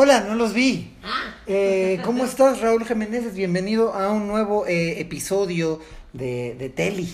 Hola, no los vi. Ah. Eh, ¿Cómo estás, Raúl Jiménez? Bienvenido a un nuevo eh, episodio de, de Teli.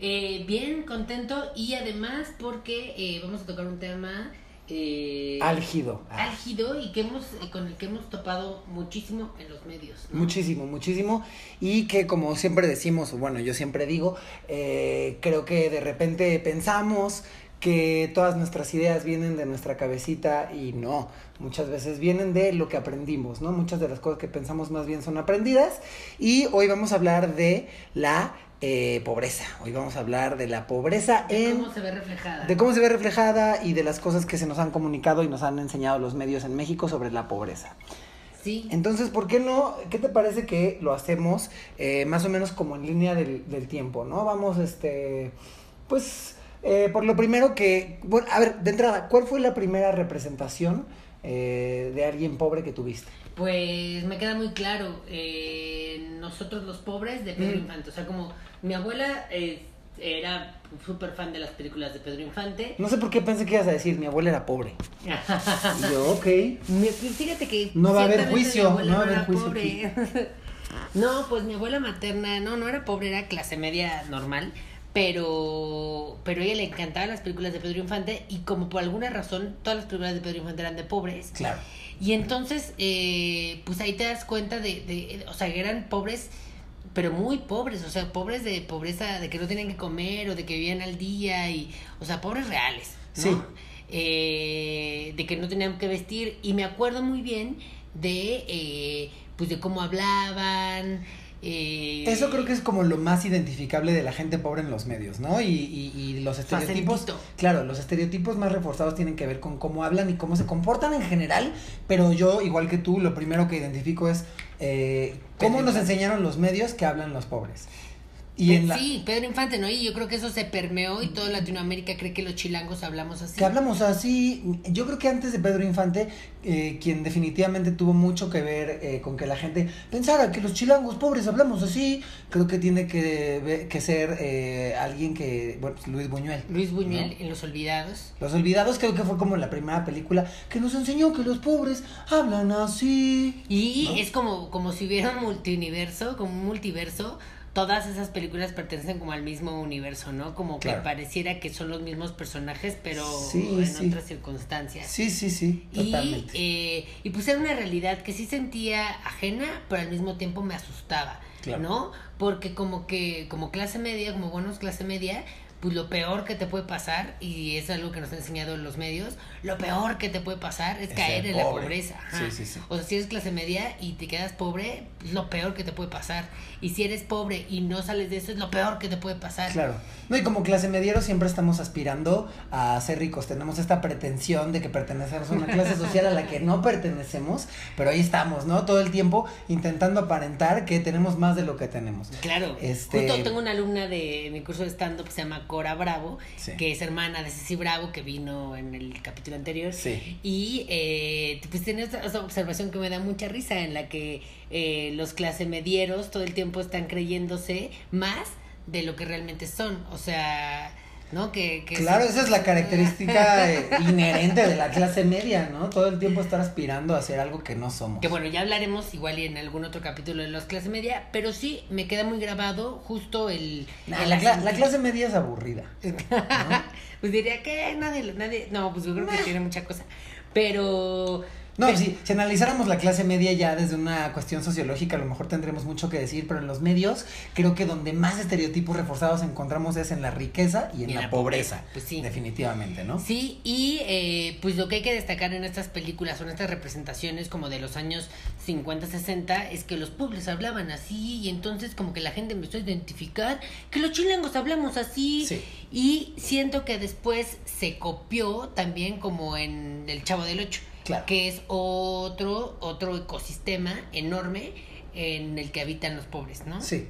Eh, bien, contento y además porque eh, vamos a tocar un tema eh, Álgido. Álgido y que hemos con el que hemos topado muchísimo en los medios. ¿no? Muchísimo, muchísimo. Y que como siempre decimos, bueno, yo siempre digo, eh, creo que de repente pensamos que todas nuestras ideas vienen de nuestra cabecita y no, muchas veces vienen de lo que aprendimos, ¿no? Muchas de las cosas que pensamos más bien son aprendidas y hoy vamos a hablar de la eh, pobreza, hoy vamos a hablar de la pobreza De en... cómo se ve reflejada. De cómo se ve reflejada y de las cosas que se nos han comunicado y nos han enseñado los medios en México sobre la pobreza. Sí. Entonces, ¿por qué no? ¿Qué te parece que lo hacemos eh, más o menos como en línea del, del tiempo, ¿no? Vamos, este, pues, eh, por lo primero que, bueno, a ver, de entrada, ¿cuál fue la primera representación eh, de alguien pobre que tuviste? Pues me queda muy claro, eh, nosotros los pobres de Pedro Mm. Infante, o sea, como mi abuela eh, era súper fan de las películas de Pedro Infante. No sé por qué pensé que ibas a decir, mi abuela era pobre. Y yo, ok. Fíjate que No va a haber juicio, no va a haber juicio pobre. no, pues mi abuela materna, no, no era pobre, era clase media normal, pero pero a ella le encantaban las películas de Pedro Infante y como por alguna razón todas las películas de Pedro Infante eran de pobres. Claro. Y entonces, eh, pues ahí te das cuenta de, de, o sea, que eran pobres, pero muy pobres, o sea, pobres de pobreza, de que no tenían que comer o de que vivían al día, y, o sea, pobres reales, ¿no? Sí. Eh, de que no tenían que vestir. Y me acuerdo muy bien de, eh, pues, de cómo hablaban. Eh, Eso creo que es como lo más identificable de la gente pobre en los medios, ¿no? Y, y, y los estereotipos. Claro, los estereotipos más reforzados tienen que ver con cómo hablan y cómo se comportan en general, pero yo, igual que tú, lo primero que identifico es eh, cómo Pedro nos enseñaron los medios que hablan los pobres. Y en la, Sí, Pedro Infante, ¿no? Y yo creo que eso se permeó y toda Latinoamérica cree que los chilangos hablamos así. que hablamos así, yo creo que antes de Pedro Infante, eh, quien definitivamente tuvo mucho que ver eh, con que la gente pensara que los chilangos pobres hablamos así, creo que tiene que, que ser eh, alguien que, bueno, pues Luis Buñuel. Luis Buñuel ¿no? en Los Olvidados. Los Olvidados creo que fue como la primera película que nos enseñó que los pobres hablan así. Y ¿No? es como, como si hubiera un multiuniverso, como un multiverso. Todas esas películas pertenecen como al mismo universo, ¿no? Como que pareciera que son los mismos personajes, pero Sí, en sí. otras circunstancias. Sí, sí, sí, Y, eh, y pues era una realidad que sí sentía ajena, pero al mismo tiempo me asustaba, Claro. ¿no? Porque como que, como clase media, como buenos clase media, pues lo peor que te puede pasar, y es algo que nos han enseñado en los medios, lo peor que te puede pasar es, Es caer en la pobre. pobreza. Sí, sí, sí. O sea, si eres clase media y te quedas pobre, es lo peor que te puede pasar. Y si eres pobre y no sales de eso, es lo peor que te puede pasar. Claro. No, y como clase mediero siempre estamos aspirando a ser ricos. Tenemos esta pretensión de que pertenecemos a una clase social a la que no pertenecemos, pero ahí estamos, ¿no? Todo el tiempo intentando aparentar que tenemos más de lo que tenemos. Claro. Este- Justo tengo una alumna de mi curso de stand-up que se llama Cora Bravo, Sí. que es hermana de Ceci Bravo, que vino en el capítulo anterior. Sí. Y eh, pues tiene esta, observación que me da mucha risa, en la que eh, los clase medieros todo el tiempo están creyéndose más de lo que realmente son. O sea, ¿no? Que, que Claro, sí. esa es la característica eh, inherente de la clase media, ¿no? Todo el tiempo estar aspirando a hacer algo que no somos. Que bueno, ya hablaremos igual y en algún otro capítulo de los clase media, pero sí me queda muy grabado justo el... Nah, el la, la clase media es aburrida. pues diría que nadie, nadie, no, pues yo creo que tiene mucha cosa. Pero No, Pe- si, si analizáramos la clase media ya desde una cuestión sociológica, a lo mejor tendremos mucho que decir, pero en los medios creo que donde más estereotipos reforzados encontramos es en la riqueza y en, Y la, la pobreza. pobreza, pues sí. Definitivamente, ¿no? Sí, y eh, pues lo que hay que destacar en estas películas o en estas representaciones como de los años 50, 60 es que los pueblos hablaban así y entonces como que la gente empezó a identificar que los chilangos hablamos así Sí. y siento que después se copió también como en El Chavo del Ocho, Claro. que es otro otro ecosistema enorme en el que habitan los pobres, ¿no? Sí.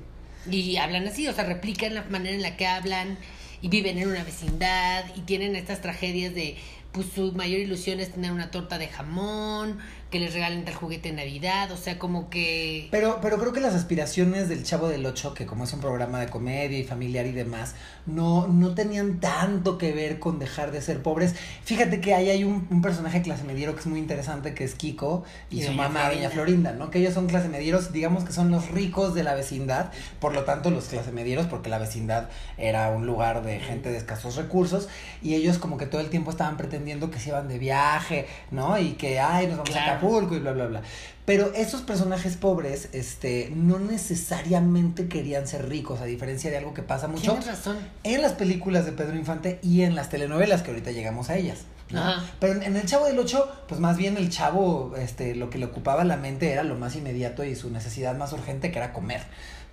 Y hablan así, o sea, replican la manera en la que hablan y viven en una vecindad y tienen estas tragedias de, pues su mayor ilusión es tener una torta de jamón que les regalen tal juguete en Navidad, o sea, como que... Pero, pero creo que las aspiraciones del Chavo del Ocho, que como es un programa de comedia y familiar y demás, no, no tenían tanto que ver con dejar de ser pobres. Fíjate que ahí hay un, un personaje clase mediero que es muy interesante, que es Kiko y, Y su mamá, Florinda. Doña Florinda, ¿no? Que ellos son clase medieros, digamos que son los ricos de la vecindad, por lo tanto los clase medieros, porque la vecindad era un lugar de gente de escasos recursos, y ellos como que todo el tiempo estaban pretendiendo que se iban de viaje, ¿no? Y que, ay, nos vamos a Claro. Acapulco y bla, bla, bla. Pero esos personajes pobres, este, no necesariamente querían ser ricos, a diferencia de algo que pasa mucho Tienes razón. en las películas de Pedro Infante y en las telenovelas, que ahorita llegamos a ellas. ¿no? Ajá. Pero en, en el Chavo del Ocho, pues más bien el chavo, este, lo que le ocupaba la mente era lo más inmediato y su necesidad más urgente, que era comer,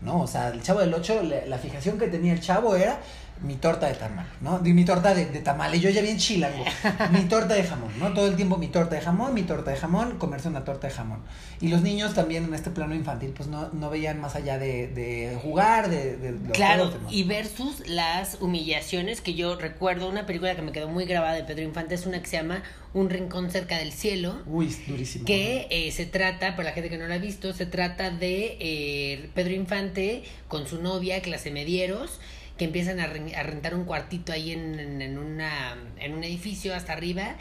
¿no? O sea, el Chavo del Ocho, la fijación que tenía el chavo era mi torta de tamal, ¿no? Mi torta de, de tamal, y yo ya bien chilango, mi torta de jamón, ¿no? Todo el tiempo mi torta de jamón, mi torta de jamón, comerse una torta de jamón. Y los niños también en este plano infantil, pues no, no veían más allá de, de jugar, de, de los Claro, juegos, ¿no? y versus las humillaciones que yo recuerdo, una película que me quedó muy grabada de Pedro Infante es una que se llama Un rincón cerca del cielo, Uy, es durísimo. que eh, se trata, para la gente que no la ha visto, se trata de eh, Pedro Infante con su novia, clase medieros, que empiezan a, re- a rentar un cuartito ahí en, en, una, en un edificio hasta arriba.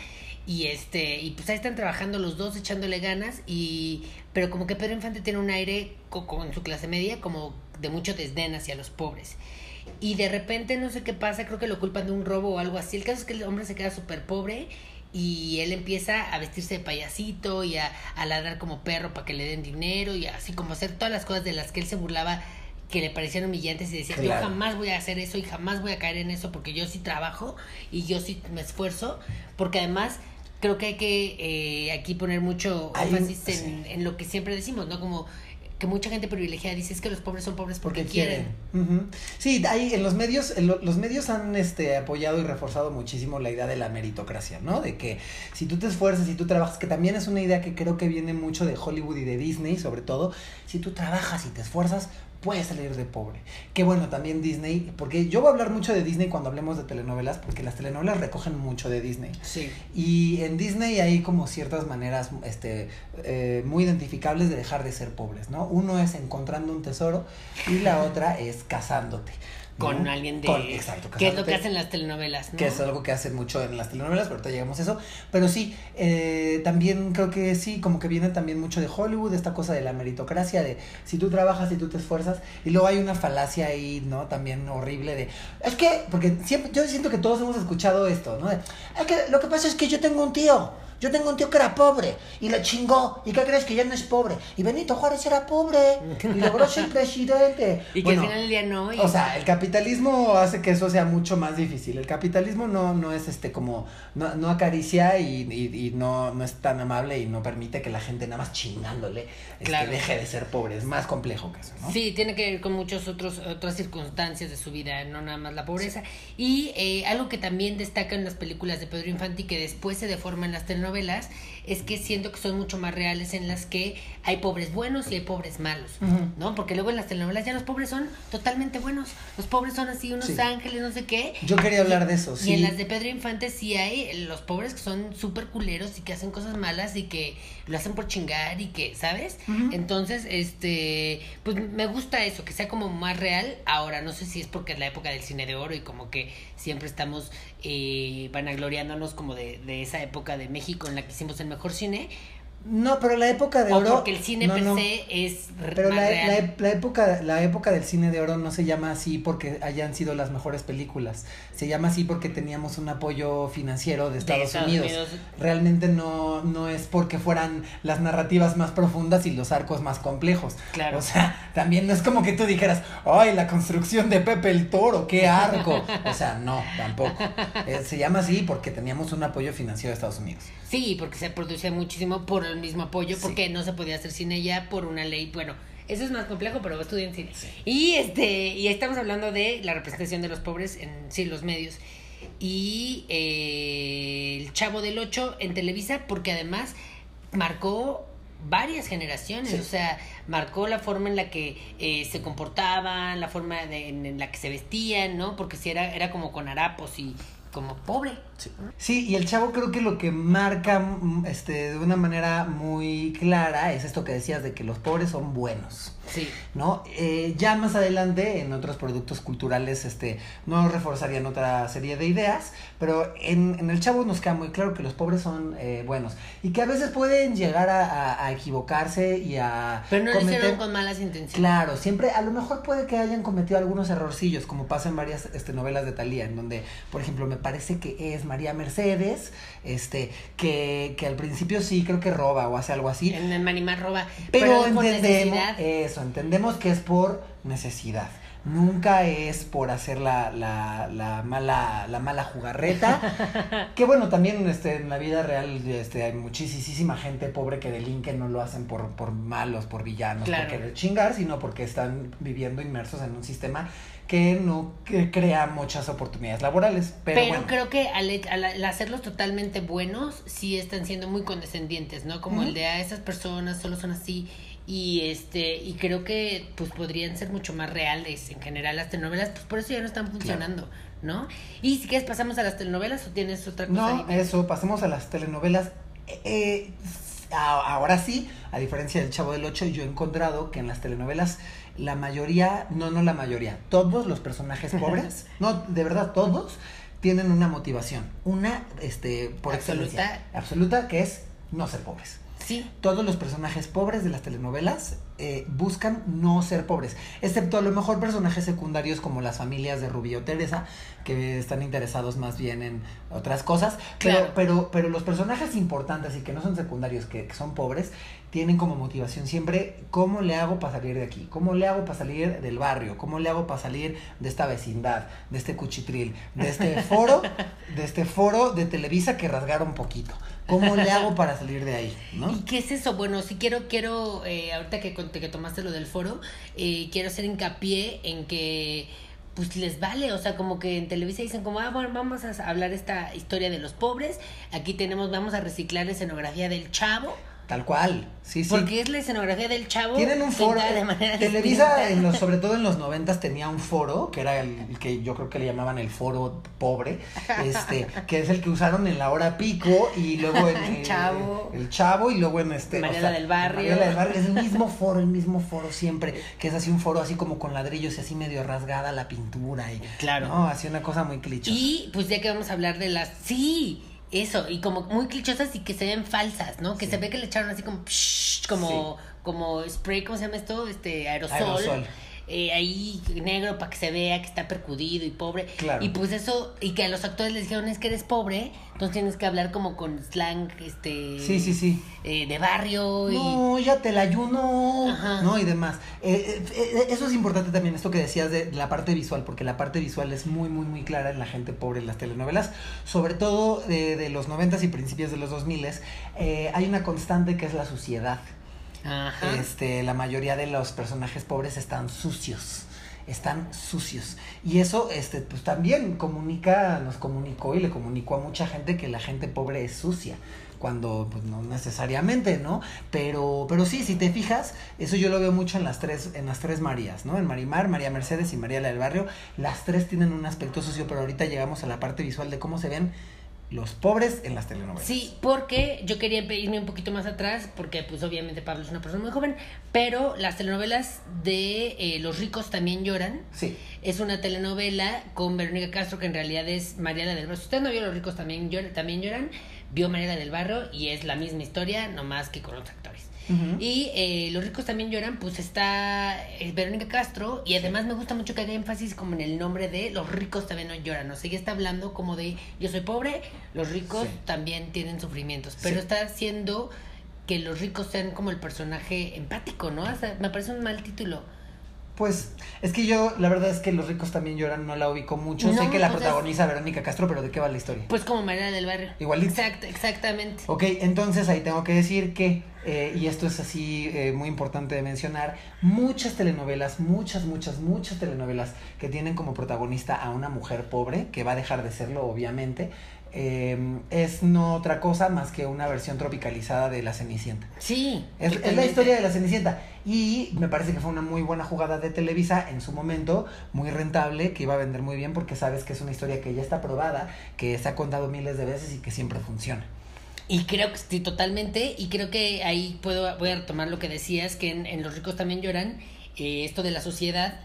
Y este, y pues ahí están trabajando los dos echándole ganas y pero como que Pedro Infante tiene un aire co- con su clase media como de mucho desdén hacia los pobres. Y de repente no sé qué pasa, creo que lo culpan de un robo o algo así. El caso es que el hombre se queda súper pobre y él empieza a vestirse de payasito y a, a ladrar como perro para que le den dinero y así como hacer todas las cosas de las que él se burlaba que le parecían humillantes y decía, Claro. yo jamás voy a hacer eso y jamás voy a caer en eso porque yo sí trabajo y yo sí me esfuerzo, porque además creo que hay que eh, aquí poner mucho Hay énfasis en, sí. en lo que siempre decimos, ¿no? Como que mucha gente privilegiada dice es que los pobres son pobres porque, porque quieren. Sí, hay en los medios, en lo- los medios han este apoyado y reforzado muchísimo la idea de la meritocracia, ¿no? De que si tú te esfuerzas, si tú trabajas, que también es una idea que creo que viene mucho de Hollywood y de Disney, sobre todo, si tú trabajas y te esfuerzas, puedes salir de pobre. Que bueno, también Disney, porque yo voy a hablar mucho de Disney cuando hablemos de telenovelas, porque las telenovelas recogen mucho de Disney. Sí. Y en Disney hay como ciertas maneras este, eh, muy identificables de dejar de ser pobres, ¿no? Uno es encontrando un tesoro y la otra es casándote. ¿No? Con alguien de... Con- exacto, que es lo que hacen las telenovelas, ¿no? Que es algo que hacen mucho en las telenovelas, pero ahorita llegamos a eso. Pero sí, eh, también creo que sí, como que viene también mucho de Hollywood, esta cosa de la meritocracia, de si tú trabajas y tú te esfuerzas. Y luego hay una falacia ahí, ¿no? También horrible de... Es que, porque siempre, yo siento que todos hemos escuchado esto, ¿no? De, es que lo que pasa es que yo tengo un tío. Yo tengo un tío que era pobre y lo chingó. ¿Y qué crees? Que ya no es pobre. Y Benito Juárez era pobre y logró ser presidente. Y que Bueno, al final del día no. y- o sea, el capitalismo hace que eso sea mucho más difícil. El capitalismo no, no es este como, no, no acaricia y, y, y no, no es tan amable y no permite que la gente nada más chingándole este, Claro. deje de ser pobre. Es más complejo que eso, ¿no? Sí, tiene que ver con muchas otras circunstancias de su vida, no nada más la pobreza. Y eh, algo que también destaca en las películas de Pedro Infante y que después se deforma en las telenovelas novelas es que siento que son mucho más reales en las que hay pobres buenos y hay pobres malos. ¿no? Porque luego en las telenovelas ya los pobres son totalmente buenos, los pobres son así unos Sí. ángeles, no sé qué. Yo quería hablar de eso, Y sí. en las de Pedro Infante sí hay los pobres que son súper culeros y que hacen cosas malas y que lo hacen por chingar y que, ¿sabes? Entonces, este, pues me gusta eso, que sea como más real. Ahora, no sé si es porque es la época del cine de oro y como que siempre estamos eh, vanagloriándonos como de, de esa época de México en la que hicimos el mejor cine. No, pero la época de o oro. porque el cine no, per no. se es Pero más la, real. la, la época, la época del cine de oro no se llama así porque hayan sido las mejores películas. Se llama así porque teníamos un apoyo financiero de Estados, Estados Unidos. Unidos. Realmente no, no es porque fueran las narrativas más profundas y los arcos más complejos. Claro. O sea, también no es como que tú dijeras, ay, la construcción de Pepe el Toro, qué arco. O sea, no, tampoco. Eh, se llama así porque teníamos un apoyo financiero de Estados Unidos. Sí, porque se producía muchísimo por el mismo apoyo, Sí. porque no se podía hacer cine ya por una ley. Bueno, eso es más complejo, pero estudié en cine. Y este, y estamos hablando de la representación de los pobres en sí, los medios. Y eh, el Chavo del Ocho en Televisa, porque además marcó varias generaciones, Sí. o sea, marcó la forma en la que eh, se comportaban, la forma de- en, en la que se vestían, ¿no? Porque si era, era como con harapos y como pobre. Sí. y el chavo creo que lo que marca mm, este, de una manera muy clara es esto que decías de que los pobres son buenos. Sí. ¿No? Eh, ya más adelante, en otros productos culturales, este, no reforzarían otra serie de ideas, pero en, en el chavo nos queda muy claro que los pobres son eh, buenos y que a veces pueden llegar a, a, equivocarse y a. Pero no lo hicieron con malas intenciones. Claro, siempre, a lo mejor puede que hayan cometido algunos errorcillos, como pasa en varias este, novelas de Talía, en donde, por ejemplo, me parece que es María Mercedes, este, que, que al principio sí creo que roba o hace algo así. En el Manimar roba. Pero, pero entendemos, eso, entendemos que es por necesidad nunca es por hacer la, la, la, mala, la mala jugarreta. que bueno, también este, en la vida real este, hay muchísima gente pobre que delinque, no lo hacen por, por malos, por villanos, por querer chingar, sino porque están viviendo inmersos en un sistema que no crea muchas oportunidades laborales. Pero, pero creo que al, hacerlos totalmente buenos, sí están siendo muy condescendientes, ¿no? Como el de a esas personas solo son así y este y creo que pues podrían ser mucho más reales en general las telenovelas pues por eso ya no están funcionando no y si quieres pasamos a las telenovelas o tienes otra cosa no eso pasemos a las telenovelas. Eh, eh ahora sí a diferencia del Chavo del Ocho yo he encontrado que en las telenovelas la mayoría no no la mayoría todos los personajes pobres no de verdad todos tienen una motivación una este por excelencia absoluta que es no ser pobres. Todos los personajes pobres de las telenovelas eh, buscan no ser pobres, excepto a lo mejor personajes secundarios como las familias de Rubio Teresa, que están interesados más bien en otras cosas, pero, pero, pero los personajes importantes y que no son secundarios, que, son pobres, tienen como motivación siempre cómo le hago para salir de aquí, cómo le hago para salir del barrio, cómo le hago para salir de esta vecindad, de este cuchitril, de este foro, de este foro de Televisa que rasgaron un poquito. ¿Cómo le hago para salir de ahí? ¿no? ¿Y qué es eso? Bueno, si quiero, quiero, eh, ahorita que, que tomaste lo del foro, eh, quiero hacer hincapié en que pues les vale, o sea, como que en Televisa dicen como, ah, bueno, vamos a hablar esta historia de los pobres, aquí tenemos, vamos a reciclar la escenografía del chavo, Tal cual, sí, sí. Porque es la escenografía del chavo. Tienen un foro. Televisa, en los, sobre todo en los noventas, tenía un foro, que era el que yo creo que le llamaban el foro pobre, este, que es el que usaron en la hora pico y luego en el chavo. El chavo y luego en este. Mariela del Barrio. del Barrio, es el mismo foro, el mismo foro siempre, que es así un foro así como con ladrillos y así medio rasgada la pintura y. Claro. No, así una cosa muy clichosa. Y pues ya que vamos a hablar de las. Sí eso, y como muy clichosas y que se ven falsas, ¿no? Que se ve que le echaron así como, como, como spray, ¿cómo se llama esto? Este, aerosol. Eh, ahí negro para que se vea que está percudido y pobre. Y pues eso, y que a los actores les dijeron es que eres pobre, entonces tienes que hablar como con slang, este... Sí, sí, sí. Eh, de barrio. No, ya te la ayuno, ¿no? Y demás. Eh, eso es importante también, esto que decías de la parte visual, porque la parte visual es muy, muy, muy clara en la gente pobre en las telenovelas, sobre todo de, de los noventas y principios de los dos miles. hay una constante que es la suciedad. Este, la mayoría de los personajes pobres están sucios están sucios. Y eso, este, pues también comunica, nos comunicó y le comunicó a mucha gente que la gente pobre es sucia. Cuando, pues no necesariamente, ¿no? Pero, pero sí, si te fijas, eso yo lo veo mucho en las tres, en las tres Marías, ¿no? En Marimar, María Mercedes y María la del Barrio. Las tres tienen un aspecto sucio, pero ahorita llegamos a la parte visual de cómo se ven los pobres en las telenovelas. Sí, porque yo quería irme un poquito más atrás, porque pues obviamente Pablo es una persona muy joven, pero las telenovelas de eh, Los ricos también lloran. Sí. Es una telenovela con Verónica Castro, que en realidad es Mariana del Barrio. Si usted no vio Los ricos también lloran, también lloran, vio Mariana del Barrio y es la misma historia, nomás que con otros actores. Y eh, Los ricos también lloran, pues está eh, Verónica Castro y además me gusta mucho que haga énfasis como en el nombre de Los ricos también no lloran, o sea, ella está hablando como de yo soy pobre, los ricos también tienen sufrimientos, pero está haciendo que los ricos sean como el personaje empático, ¿no? O sea, me parece un mal título. Pues es que yo, la verdad es que Los ricos también lloran, no la ubico mucho. sé que la protagoniza Verónica Castro, pero ¿de qué va la historia? Pues como María del Barrio. Igual. Exacto, exactamente. Ok, entonces ahí tengo que decir que eh, y esto es así eh, muy importante de mencionar, muchas telenovelas, muchas, muchas, muchas telenovelas que tienen como protagonista a una mujer pobre, que va a dejar de serlo obviamente, eh, es no otra cosa más que una versión tropicalizada de La Cenicienta. Sí. Es, es, la historia de La Cenicienta. Y me parece que fue una muy buena jugada de Televisa en su momento, muy rentable, que iba a vender muy bien porque sabes que es una historia que ya está probada, que se ha contado miles de veces y que siempre funciona. Y creo que sí, totalmente. Y creo que ahí puedo, voy a retomar lo que decías, que en, en Los ricos también lloran, eh, esto de la sociedad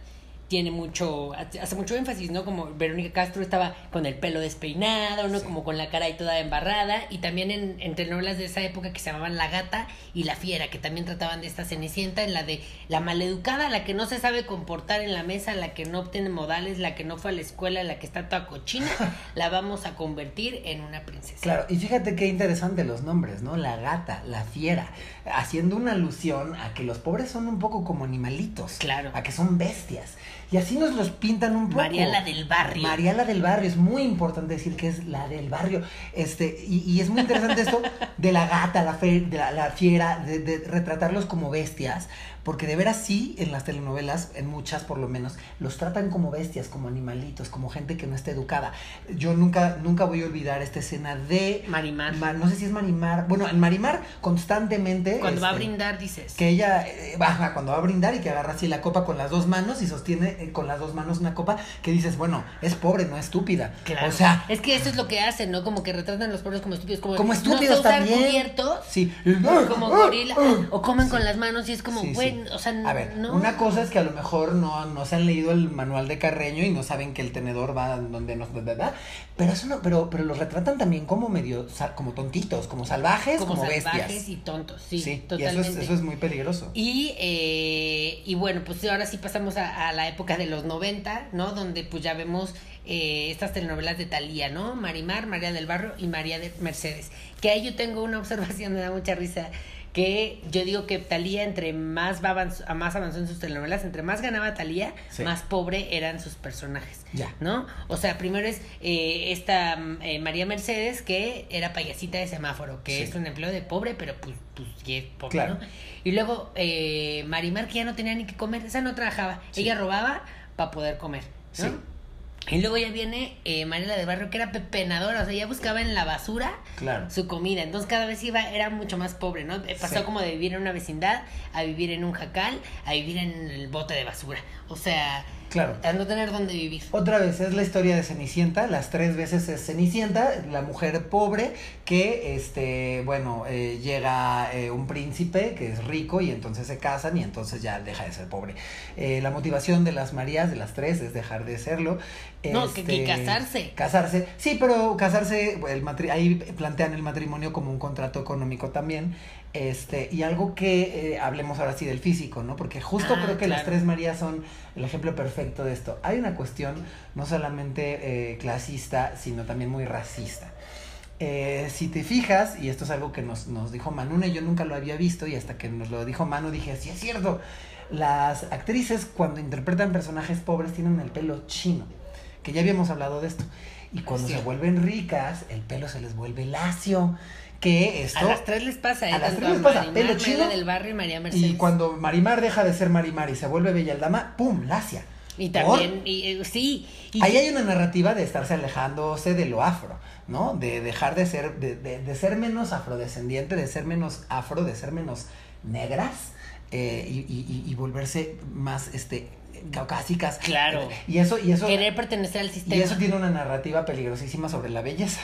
tiene mucho, hace mucho énfasis, ¿no? Como Verónica Castro estaba con el pelo despeinado, ¿no? Sí. Como con la cara ahí toda embarrada. Y también en, en telenovelas de esa época que se llamaban La Gata y La Fiera, que también trataban de esta cenicienta, en la de la maleducada, la que no se sabe comportar en la mesa, la que no obtiene modales, la que no fue a la escuela, la que está toda cochina, la vamos a convertir en una princesa. Claro, y fíjate qué interesante los nombres, ¿no? La Gata, La Fiera, haciendo una alusión a que los pobres son un poco como animalitos. Claro. A que son bestias. Y así nos los pintan un poco. María la del barrio. María la del barrio. Es muy importante decir que es la del barrio. Este, y, y es muy interesante esto de la gata, la, fe, de la, la fiera, de, de, retratarlos como bestias. Porque de veras sí, en las telenovelas, en muchas por lo menos, los tratan como bestias, como animalitos, como gente que no está educada. Yo nunca, nunca voy a olvidar esta escena de... Marimar. Mar, no sé si es Marimar. Bueno, en Marimar constantemente... Cuando este, va a brindar, dices. Que ella eh, baja cuando va a brindar y que agarra así la copa con las dos manos y sostiene eh, con las dos manos una copa que dices, bueno, es pobre, no estúpida. Claro. O sea... Es que eso es lo que hacen, ¿no? Como que retratan a los pobres como estúpidos. Como, como estúpidos no también. cubiertos. Sí. Como gorila. O comen sí. con las manos y es como, güey, sí. O sea, a ver, no. una cosa es que a lo mejor no, no se han leído el manual de Carreño y no saben que el tenedor va donde nos ¿verdad? Pero eso no, pero, pero los retratan también como medio, como tontitos, como salvajes, como, como bestias. salvajes y tontos, sí, sí totalmente. Y eso es, eso es muy peligroso. Y, eh, y bueno, pues ahora sí pasamos a, a, la época de los 90, ¿no? Donde pues ya vemos eh, estas telenovelas de Talía, ¿no? Marimar, María del Barrio y María de Mercedes. Que ahí yo tengo una observación, me da mucha risa que yo digo que Talía entre más va avanz más avanzó en sus telenovelas, entre más ganaba Talía, sí. más pobre eran sus personajes, ya. ¿no? O sea, primero es eh, esta eh, María Mercedes que era payasita de semáforo, que sí. es un empleo de pobre, pero pues, pues y es pobre, claro. ¿no? Y luego eh, Marimar que ya no tenía ni que comer, esa no trabajaba, sí. ella robaba para poder comer, ¿no? Y luego ya viene eh, Mariela del Barrio, que era pepenadora, o sea, ella buscaba en la basura claro. su comida. Entonces cada vez iba, era mucho más pobre, ¿no? Pasó sí. como de vivir en una vecindad a vivir en un jacal, a vivir en el bote de basura. O sea, Claro. A no tener dónde vivir. Otra vez es la historia de Cenicienta, las tres veces es Cenicienta, la mujer pobre que, este, bueno, eh, llega eh, un príncipe que es rico y entonces se casan y entonces ya deja de ser pobre. Eh, la motivación de las Marías, de las tres, es dejar de serlo. No, este, que, que, casarse. Casarse, sí, pero casarse, el matri ahí plantean el matrimonio como un contrato económico también. Este, y algo que eh, hablemos ahora sí del físico, ¿no? Porque justo Ah, creo que claro. las tres Marías son el ejemplo perfecto de esto. Hay una cuestión no solamente eh, clasista, sino también muy racista. Eh, si te fijas, y esto es algo que nos, nos dijo Manuna, y yo nunca lo había visto, y hasta que nos lo dijo Manu dije, sí es cierto, las actrices cuando interpretan personajes pobres tienen el pelo chino, que ya habíamos hablado de esto, y cuando Sí. se vuelven ricas, el pelo se les vuelve lacio, que esto... A las tres les pasa, ¿eh? a las tres les pasa, Marimar, pelo chino, del Barrio y María Mercedes. Y cuando Marimar deja de ser Marimar y se vuelve Bella el Dama, ¡pum! Lacia. Y también, y, eh, sí. Y, Ahí hay una narrativa de estarse alejándose de lo afro, ¿no? De dejar de ser, de, de, de ser menos afrodescendiente, de ser menos afro, de ser menos negras eh, y, y, y, volverse más, este, caucásicas. Claro. Y eso, y eso. Querer pertenecer al sistema. Y eso tiene una narrativa peligrosísima sobre la belleza.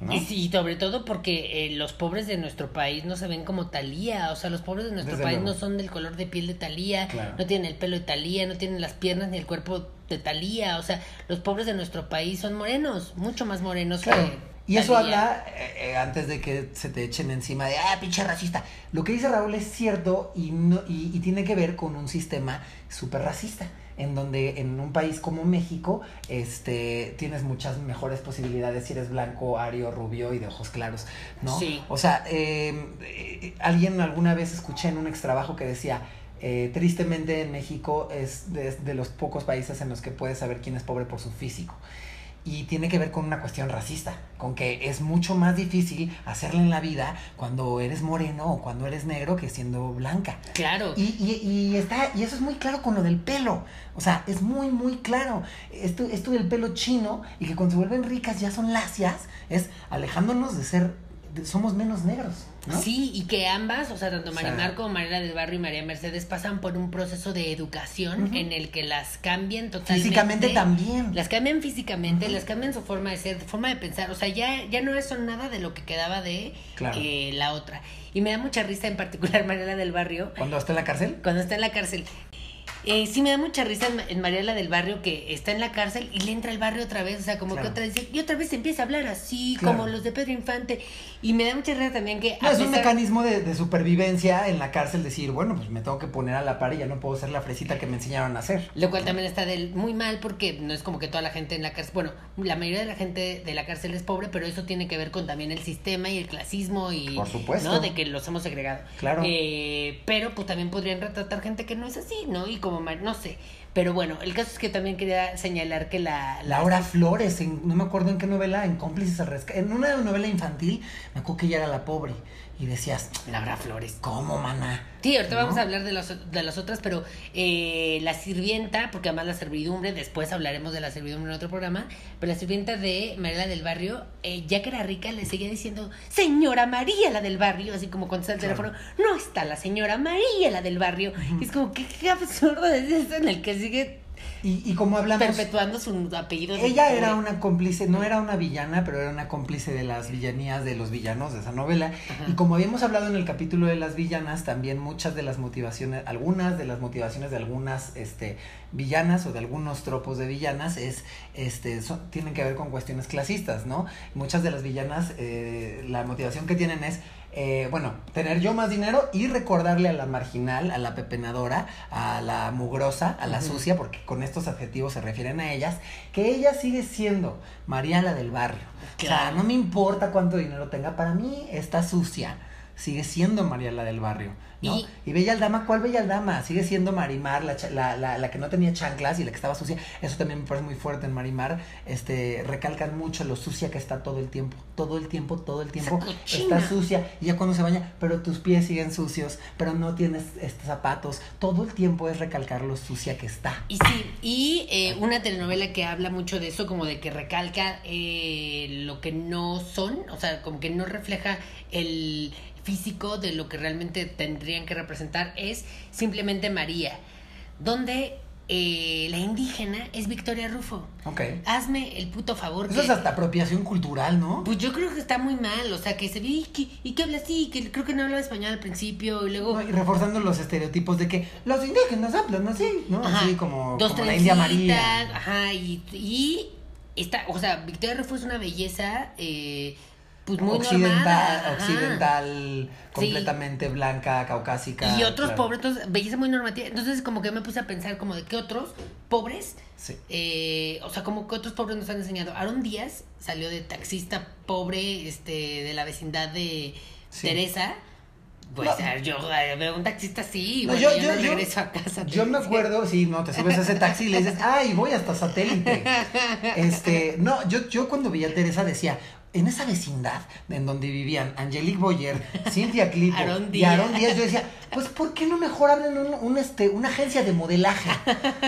¿No? Y, y, sobre todo porque eh, los pobres de nuestro país no se ven como Talía, o sea, los pobres de nuestro Desde país luego. no son del color de piel de Talía, Claro. no tienen el pelo de Talía, no tienen las piernas ni el cuerpo de Talía, o sea, los pobres de nuestro país son morenos, mucho más morenos Claro. que Y eso habla, eh, eh, antes de que se te echen encima de, ah, pinche racista. Lo que dice Raúl es cierto y, no, y, y tiene que ver con un sistema súper racista, en donde en un país como México este, tienes muchas mejores posibilidades si eres blanco, ario, rubio y de ojos claros, ¿no? Sí. O sea, eh, eh, alguien alguna vez escuché en un extrabajo que decía, eh, tristemente en México es de, de los pocos países en los que puedes saber quién es pobre por su físico. Y tiene que ver con una cuestión racista, con que es mucho más difícil hacerle en la vida cuando eres moreno o cuando eres negro que siendo blanca. Claro. Y, y, y está, y eso es muy claro con lo del pelo. O sea, es muy, muy claro. Esto, esto del pelo chino y que cuando se vuelven ricas ya son lacias, es alejándonos de ser, de- somos menos negros. ¿No? Sí, y que ambas, o sea, tanto O sea- Marimar como Mariela del Barrio y María Mercedes pasan por un proceso de educación en el que las cambian totalmente. Físicamente también. Las cambian físicamente, las cambian su forma de ser, forma de pensar. O sea, ya, ya no son nada de lo que quedaba de Claro. eh, la otra. Y me da mucha risa, en particular, Mariela del Barrio, Cuando está en la cárcel. cuando está en la cárcel. Eh, sí me da mucha risa en, en Mariela del Barrio que está en la cárcel y le entra al barrio otra vez, o sea, como Claro. que otra vez, y otra vez empieza a hablar así, Claro. como los de Pedro Infante. Y me da mucha risa también que... No, es un mecanismo de, de supervivencia en la cárcel, decir, bueno, pues me tengo que poner a la par y ya no puedo ser la fresita que me enseñaron a hacer. Lo cual también está del, muy mal porque no es como que toda la gente en la cárcel, bueno, la mayoría de la gente de la cárcel es pobre, pero eso tiene que ver con también el sistema y el clasismo y... Por supuesto. ¿no? De que los hemos segregado. Claro. Eh, pero pues también podrían retratar gente que no es así, ¿no? Y como, ma- no sé. Pero bueno, el caso es que también quería señalar que la... la Laura Flores, en- no me acuerdo en qué novela, en Cómplices al Rescate, en una novela infantil, me acuerdo que ella era la pobre. Y decías, Laura Flores. ¿cómo, mana? Sí, ahorita ¿No? vamos a hablar de, los, de las otras, pero eh, la sirvienta, porque además la servidumbre, después hablaremos de la servidumbre en otro programa, pero la sirvienta de María del Barrio, eh, ya que era rica, le seguía diciendo, señora María la del barrio, así como contesta el Claro. teléfono, no está la señora María la del barrio. Y es como, ¿qué, qué absurdo es eso en el que sigue Y, y como hablamos, perpetuando su apellido. ella era una cómplice, no era una villana, pero era una cómplice de las villanías de los villanos de esa novela. Ajá. Y como habíamos hablado en el capítulo de las villanas, también muchas de las motivaciones, algunas de las motivaciones de algunas este, villanas o de algunos tropos de villanas es, este, son- tienen que ver con cuestiones clasistas, ¿no? Muchas de las villanas, eh, la motivación que tienen es eh, bueno, tener yo más dinero y recordarle a la marginal, a la pepenadora, a la mugrosa, a la sucia, porque con estos adjetivos se refieren a ellas, que ella sigue siendo María la del barrio. O sea, no me importa cuánto dinero tenga, para mí está sucia. Sigue siendo María la del barrio. ¿no? Y- Y, Bella Aldama, ¿cuál Bella Aldama? Sigue siendo Marimar, la, la, la, la que no tenía chanclas y la que estaba sucia. Eso también me parece muy fuerte en Marimar. Este, recalcan mucho lo sucia que está todo el tiempo. Todo el tiempo, todo el tiempo. Está sucia. Y ya cuando se baña, pero tus pies siguen sucios, pero no tienes este, zapatos. Todo el tiempo es recalcar lo sucia que está. Y sí, y eh, una telenovela que habla mucho de eso, como de que recalca eh, lo que no son, o sea, como que no refleja el físico de lo que realmente tendrían que representar, es simplemente María, donde eh, la indígena es Victoria Rufo. Ok. Hazme el puto favor. Eso que- es hasta apropiación cultural, ¿no? Pues yo creo que está muy mal, o sea, que se ve y que, y que habla así, que creo que no hablaba español al principio, y luego... No, y reforzando los estereotipos de que los indígenas hablan así, ¿no? Ajá, Así como, dos como la India María. Ajá, y, y está, o sea, Victoria Rufo es una belleza, eh, pues muy occidental, normada, occidental, completamente blanca, caucásica. Y otros claro. pobres, entonces, belleza muy normativa. Entonces, como que me puse a pensar como de qué otros pobres, Sí. eh, o sea, como que otros pobres nos han enseñado. Aaron Díaz salió de taxista pobre, este, de la vecindad de Sí. Teresa. Pues No. yo eh, veo un taxista así, y No, bueno, yo- yo, no yo- regreso a casa. Yo me acuerdo, sí, no, te subes a ese taxi y le dices, ay, voy hasta satélite. Este, no, yo, yo cuando vi a Teresa decía, en esa vecindad en donde vivían Angelique Boyer, Cintia Clipo Aarón y. Aarón Díaz, yo decía, pues ¿por qué no mejor abren un, un, este, una agencia de modelaje?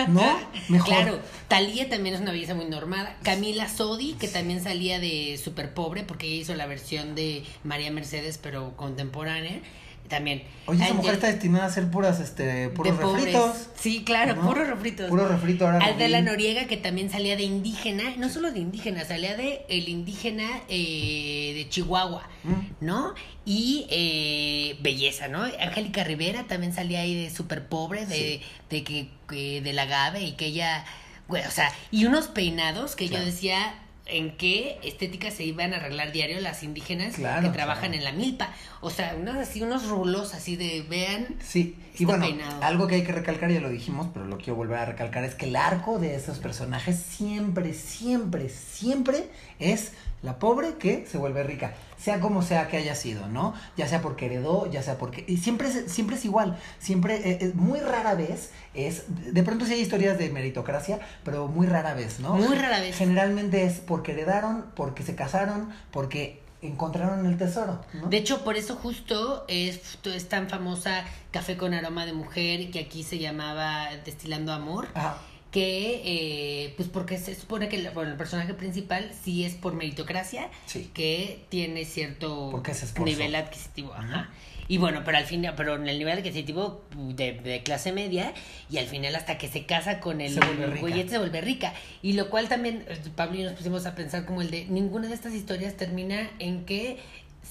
¿No? Mejor. Claro, Talía también es una belleza muy normada. Camila Sodi, que también salía de súper pobre, porque ella hizo la versión de María Mercedes, pero contemporánea. También. Oye, esa mujer está destinada a hacer puras, este, puros de pobres. refritos. Sí, claro, ¿no? puros refritos. Puro refrito ahora. Adela Rubín. Noriega, que también salía de indígena, no solo de indígena, salía de el indígena eh, de Chihuahua, Mm. ¿no? Y eh, belleza, ¿no? Angélica Rivera también salía ahí de súper pobre, de, de que, que- del agave y que ella, güey, o sea, y unos peinados que Claro. yo decía, en qué estética se iban a arreglar diario las indígenas Claro, que trabajan claro. en la milpa. O sea, unos así, unos rulos así de, vean, Sí, y bueno, peinado. algo que hay que recalcar, ya lo dijimos, pero lo quiero volver a recalcar, es que el arco de esos personajes siempre, siempre, siempre es la pobre que se vuelve rica, sea como sea que haya sido, ¿no? Ya sea porque heredó, ya sea porque... Y siempre es, siempre es igual, siempre, eh, eh, muy rara vez es... De pronto sí hay historias de meritocracia, pero muy rara vez, ¿no? Muy rara vez. Generalmente es porque heredaron, porque se casaron, porque encontraron el tesoro, ¿no? De hecho, por eso justo es, es tan famosa Café con aroma de mujer, que aquí se llamaba Destilando Amor, Ajá. Que eh, pues porque se supone que el, bueno, el personaje principal sí es por meritocracia, Sí. que tiene cierto nivel adquisitivo. Ajá. Y bueno, pero al final, pero en el nivel adquisitivo de, de clase media, y al final hasta que se casa con el rica. güeyete se vuelve rica. Y lo cual también, eh, Pablo y nos pusimos a pensar como el de ninguna de estas historias termina en que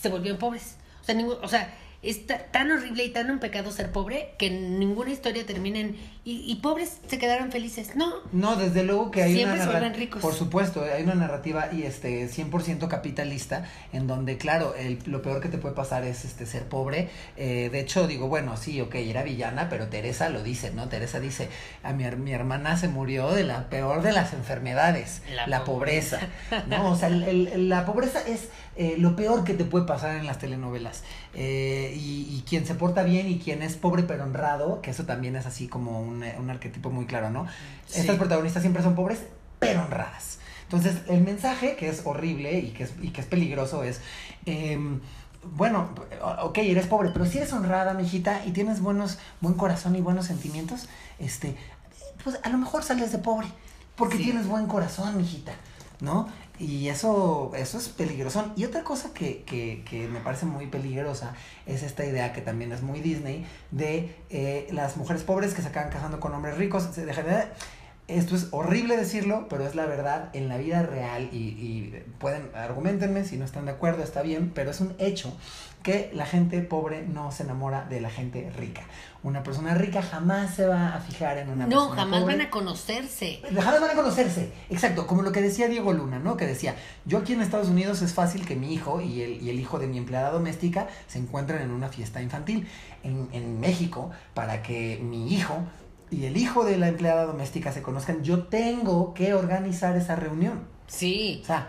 se volvieron pobres. O sea, ningún, o sea, es ta- tan horrible y tan un pecado ser pobre que ninguna historia termina en y, y pobres se quedaron felices. No. No, desde luego que hay Siempre una narrativa. ricos. Por supuesto, hay una narrativa y este 100% capitalista en donde, claro, el, lo peor que te puede pasar es este ser pobre. Eh, de hecho, digo, bueno, sí, ok, era villana, pero Teresa lo dice, ¿no? Teresa dice, a mi, mi hermana se murió de la peor de las enfermedades, La la, pobreza. ¿no? O sea, el- el- la pobreza es eh, lo peor que te puede pasar en las telenovelas. Eh, y, y quien se porta bien y quien es pobre pero honrado, que eso también es así como un, eh, un arquetipo muy claro, ¿no? Sí. Estas protagonistas siempre son pobres, pero honradas. Entonces, el mensaje que es horrible y que es, y que es peligroso es, em, bueno, ok, eres pobre, pero si eres honrada, mijita, y tienes buenos, buen corazón y buenos sentimientos, este, pues a lo mejor sales de pobre, porque Sí. tienes buen corazón, mijita, ¿no? Y eso, eso es peligroso. Y otra cosa que, que, que me parece muy peligrosa es esta idea que también es muy Disney de eh, las mujeres pobres que se acaban casando con hombres ricos. De- Esto es horrible decirlo, pero es la verdad en la vida real y, y pueden, argumentenme si no están de acuerdo, está bien, pero es un hecho que la gente pobre no se enamora de la gente rica. Una persona rica jamás se va a fijar en una No, persona jamás pobre. van a conocerse. Jamás van a conocerse. Exacto, como lo que decía Diego Luna, ¿no? Que decía, yo aquí en Estados Unidos es fácil que mi hijo y el, y el hijo de mi empleada doméstica se encuentren en una fiesta infantil. En, en México, para que mi hijo y el hijo de la empleada doméstica se conozcan, yo tengo que organizar esa reunión. Sí. O sea,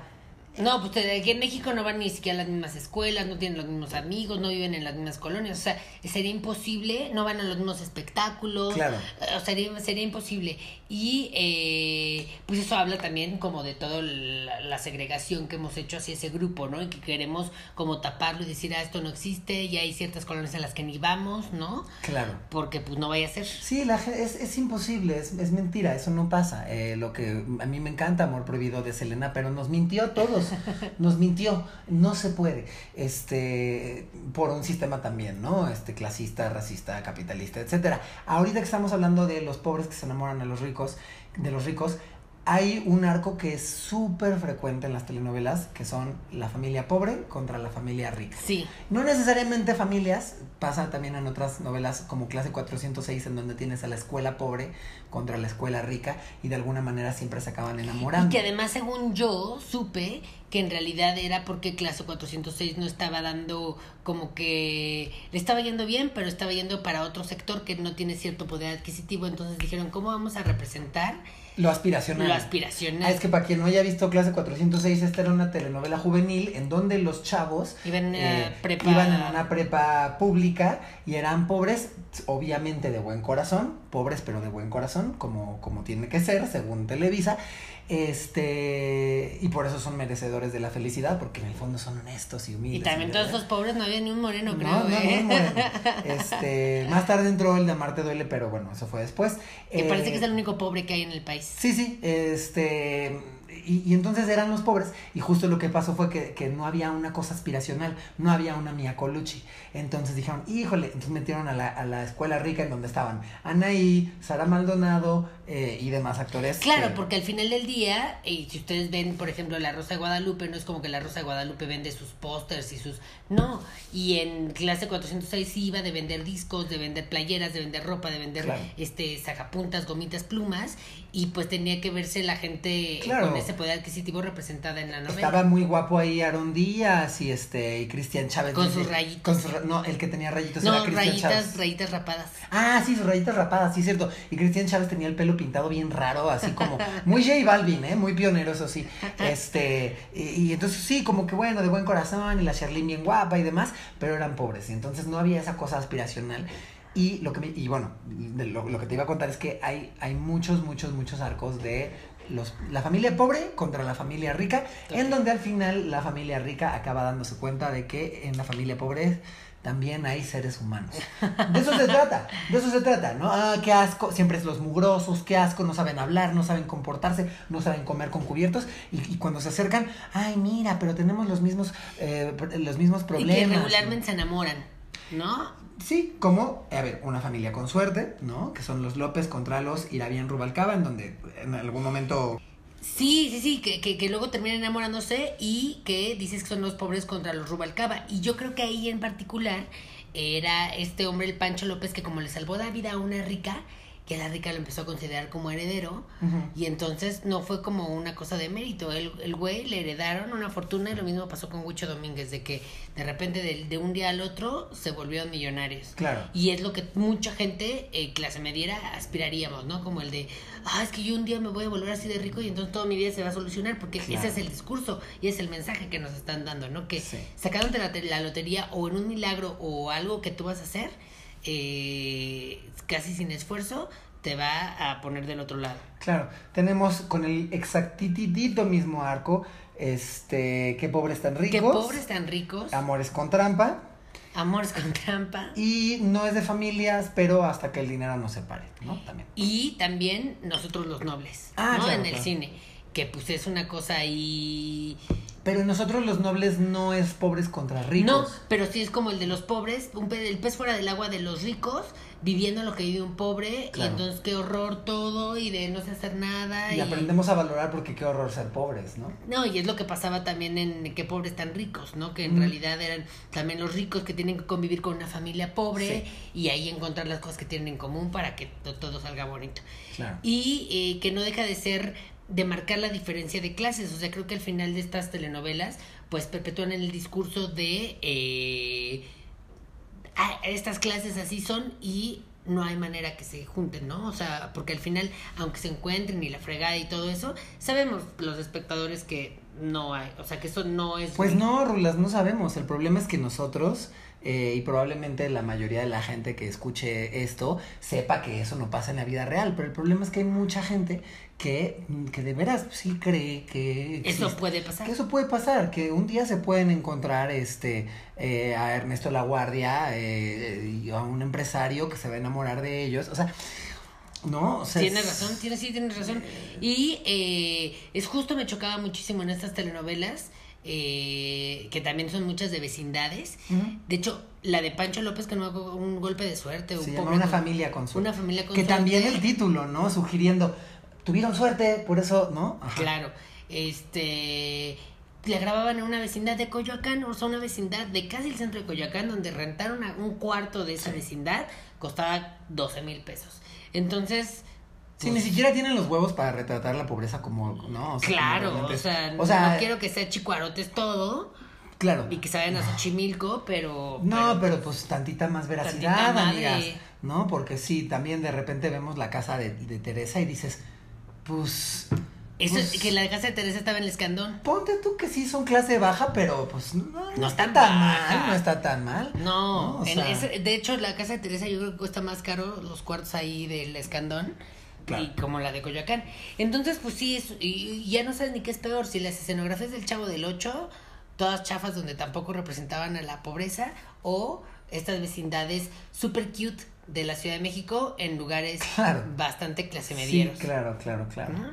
No, pues aquí en México no van ni siquiera a las mismas escuelas, no tienen los mismos amigos, no viven en las mismas colonias. O sea, sería imposible, no van a los mismos espectáculos. Claro. Eh, O sea, sería, sería imposible. Y eh, pues eso habla también como de toda la, la segregación que hemos hecho hacia ese grupo, ¿no? Y que queremos como taparlo y decir, ah, esto no existe, y hay ciertas colonias en las que ni vamos, ¿no? claro. Porque pues no vaya a ser. Sí, la, es, es imposible, es, es mentira, eso no pasa. Eh, lo que a mí me encanta Amor Prohibido de Selena, pero nos mintió a todos, nos mintió, no se puede, este, por un sistema también, ¿no? Este, clasista, racista, capitalista, etcétera. Ahorita que estamos hablando de los pobres que se enamoran a los ricos, de los ricos, hay un arco que es súper frecuente en las telenovelas, que son la familia pobre contra la familia rica. Sí. No necesariamente familias, pasa también en otras novelas como Clase 406 en donde tienes a la escuela pobre contra la escuela rica y de alguna manera siempre se acaban enamorando. Y que además, según yo, supe que en realidad era porque clase 406 no estaba dando como que le estaba yendo bien, pero estaba yendo para otro sector que no tiene cierto poder adquisitivo. Entonces dijeron, ¿cómo vamos a representar Lo aspiracional. lo aspiracional? Ah, es que para quien no haya visto Clase 406, esta era una telenovela juvenil en donde los chavos Iban una prepa- iban en una prepa pública y eran pobres, obviamente de buen corazón, pobres pero de buen corazón, como, como tiene que ser, según Televisa. Este, y por eso son merecedores de la felicidad, porque en el fondo son honestos y humildes. y también todos los pobres no había ni un moreno, No, creo. no, ¿eh? no, moreno. Este, más tarde entró el de Amarte Duele, pero bueno, eso fue después. Que parece Eh, que es el único pobre que hay en el país. Sí, sí, este... Y, y entonces eran los pobres y justo lo que pasó fue que, que no había una cosa aspiracional, no había una Mia Colucci. Entonces dijeron, híjole, entonces metieron a la, a la escuela rica en donde estaban Anaí, Sara Maldonado, eh, y demás actores. Claro, que- porque al final del día, y si ustedes ven, por ejemplo, La Rosa de Guadalupe, no es como que La Rosa de Guadalupe vende sus pósters y sus... No, y en clase 406 sí iba de vender discos, de vender playeras, de vender ropa, de vender Claro. este sacapuntas, gomitas, plumas, y pues tenía que verse la gente Claro. con ese poder adquisitivo representada en la novela. Estaba muy guapo ahí Aaron Díaz y este y Cristian Chávez. Con sus rayitos. con sus ra- no, el que tenía rayitos era no, Cristian rayitas, Chávez. rayitas rapadas. Ah, sí, sus rayitas rapadas, sí, cierto. Y Cristian Chávez tenía el pelo pintado bien raro, así como muy J Balvin, ¿eh? Muy pionero, eso sí. Este, y, y entonces sí, como que bueno, de buen corazón y la Charlene bien guapa y demás, pero eran pobres y entonces no había esa cosa aspiracional. Y lo que me- y bueno, lo que te iba a contar es que hay, hay muchos, muchos, muchos arcos de los, la familia pobre contra la familia rica, en donde al final la familia rica acaba dándose cuenta de que en la familia pobre también hay seres humanos. De eso se trata, de eso se trata, ¿no? Ah, qué asco, siempre es los mugrosos, qué asco, no saben hablar, no saben comportarse, no saben comer con cubiertos, y, y cuando se acercan, ay, mira, pero tenemos los mismos, eh, los mismos problemas. Y que regularmente se enamoran, ¿no? Sí, como, a ver, una familia con suerte, ¿no? Que son los López contra los Irabian Rubalcaba, en donde en algún momento Sí, sí, sí, que, que, que luego terminan enamorándose y que dices que son los pobres contra los Rubalcaba. Y yo creo que ahí en particular era este hombre, el Pancho López, que como le salvó la vida a una rica, que la rica lo empezó a considerar como heredero. Y entonces no fue como una cosa de mérito. El, el güey le heredaron una fortuna y lo mismo pasó con Huicho Domínguez, de que de repente de, de un día al otro se volvieron millonarios. Claro. Y es lo que mucha gente, eh, clase mediera, aspiraríamos, ¿no? Como el de, ah, es que yo un día me voy a volver así de rico y entonces toda mi vida se va a solucionar, porque Claro. ese es el discurso y es el mensaje que nos están dando, ¿no? Que Sí. sacándote la, la lotería o en un milagro o algo que tú vas a hacer, eh, casi sin esfuerzo, te va a poner del otro lado. Claro, tenemos con el exactitito mismo arco, este, qué pobres tan ricos. Que pobres tan ricos, Amores con trampa. amores con trampa. Y no es de familias, pero hasta que el dinero no se pare, ¿no? También. Y también nosotros los nobles, Ah, ¿no? claro, en el claro. cine. Que pues es una cosa ahí Pero nosotros los nobles no es pobres contra ricos. No, pero sí es como el de los pobres, un pe- el pez fuera del agua de los ricos, viviendo lo que vive un pobre, Claro. y entonces qué horror todo, y de no sé hacer nada. Y aprendemos a valorar porque qué horror ser pobres, ¿no? No, y es lo que pasaba también en qué pobres tan ricos, ¿no? Que en Mm. realidad eran también los ricos que tienen que convivir con una familia pobre Sí. y ahí encontrar las cosas que tienen en común para que to- todo salga bonito. Claro. Y eh, que no deja de ser, de marcar la diferencia de clases. O sea, creo que al final de estas telenovelas, pues perpetúan el discurso de eh, "Ah, estas clases así son y no hay manera que se junten, ¿no? O sea, porque al final, aunque se encuentren y la fregada y todo eso, sabemos los espectadores que no hay, o sea, que eso no es... Pues no, Rulas, no sabemos. El problema es que nosotros, eh, y probablemente la mayoría de la gente que escuche esto, sepa que eso no pasa en la vida real. Pero el problema es que hay mucha gente que, que de veras sí cree que... Eso puede pasar. Que eso puede pasar, que un día se pueden encontrar este eh, a Ernesto La Guardia eh, y a un empresario que se va a enamorar de ellos. O sea, no, o sea, Tienes es- razón, tienes, sí, tienes razón. Y eh, es justo, me chocaba muchísimo en estas telenovelas, eh, que también son muchas de vecindades. De hecho, la de Pancho López, que no hago un golpe de suerte. Se un llama Una familia con suerte. Una familia con Que suerte. también el título, ¿no? Sugiriendo, tuvieron suerte, por eso, ¿no? Ajá. Claro. Este. La grababan en una vecindad de Coyoacán, o sea, una vecindad de casi el centro de Coyoacán, donde rentaron un cuarto de esa vecindad, costaba 12 mil pesos. Entonces. Sí, pues, ni siquiera tienen los huevos para retratar la pobreza como, ¿no? O sea, Claro, o sea, O sea, no quiero que sea chicuarotes todo claro. y que se vayan a Xochimilco, pero. No, pero pues tantita más veracidad, Tantita amigas, ¿no? Porque sí, también de repente vemos la casa de, de Teresa y dices, pues... Eso pues, es que la casa de Teresa estaba en el escandón. Ponte tú que sí son clase baja, pero pues no, no No está tan baja. mal, no está tan mal. No, O sea, de hecho la casa de Teresa yo creo que cuesta más caro los cuartos ahí del escandón Claro. y como la de Coyoacán. Entonces, pues sí, es, y, y ya no sabes ni qué es peor, si las escenografías del Chavo del Ocho, todas chafas donde tampoco representaban a la pobreza, o estas vecindades super cute de la Ciudad de México en lugares Claro. bastante clase Sí, medieros. claro, claro, claro. Ujú.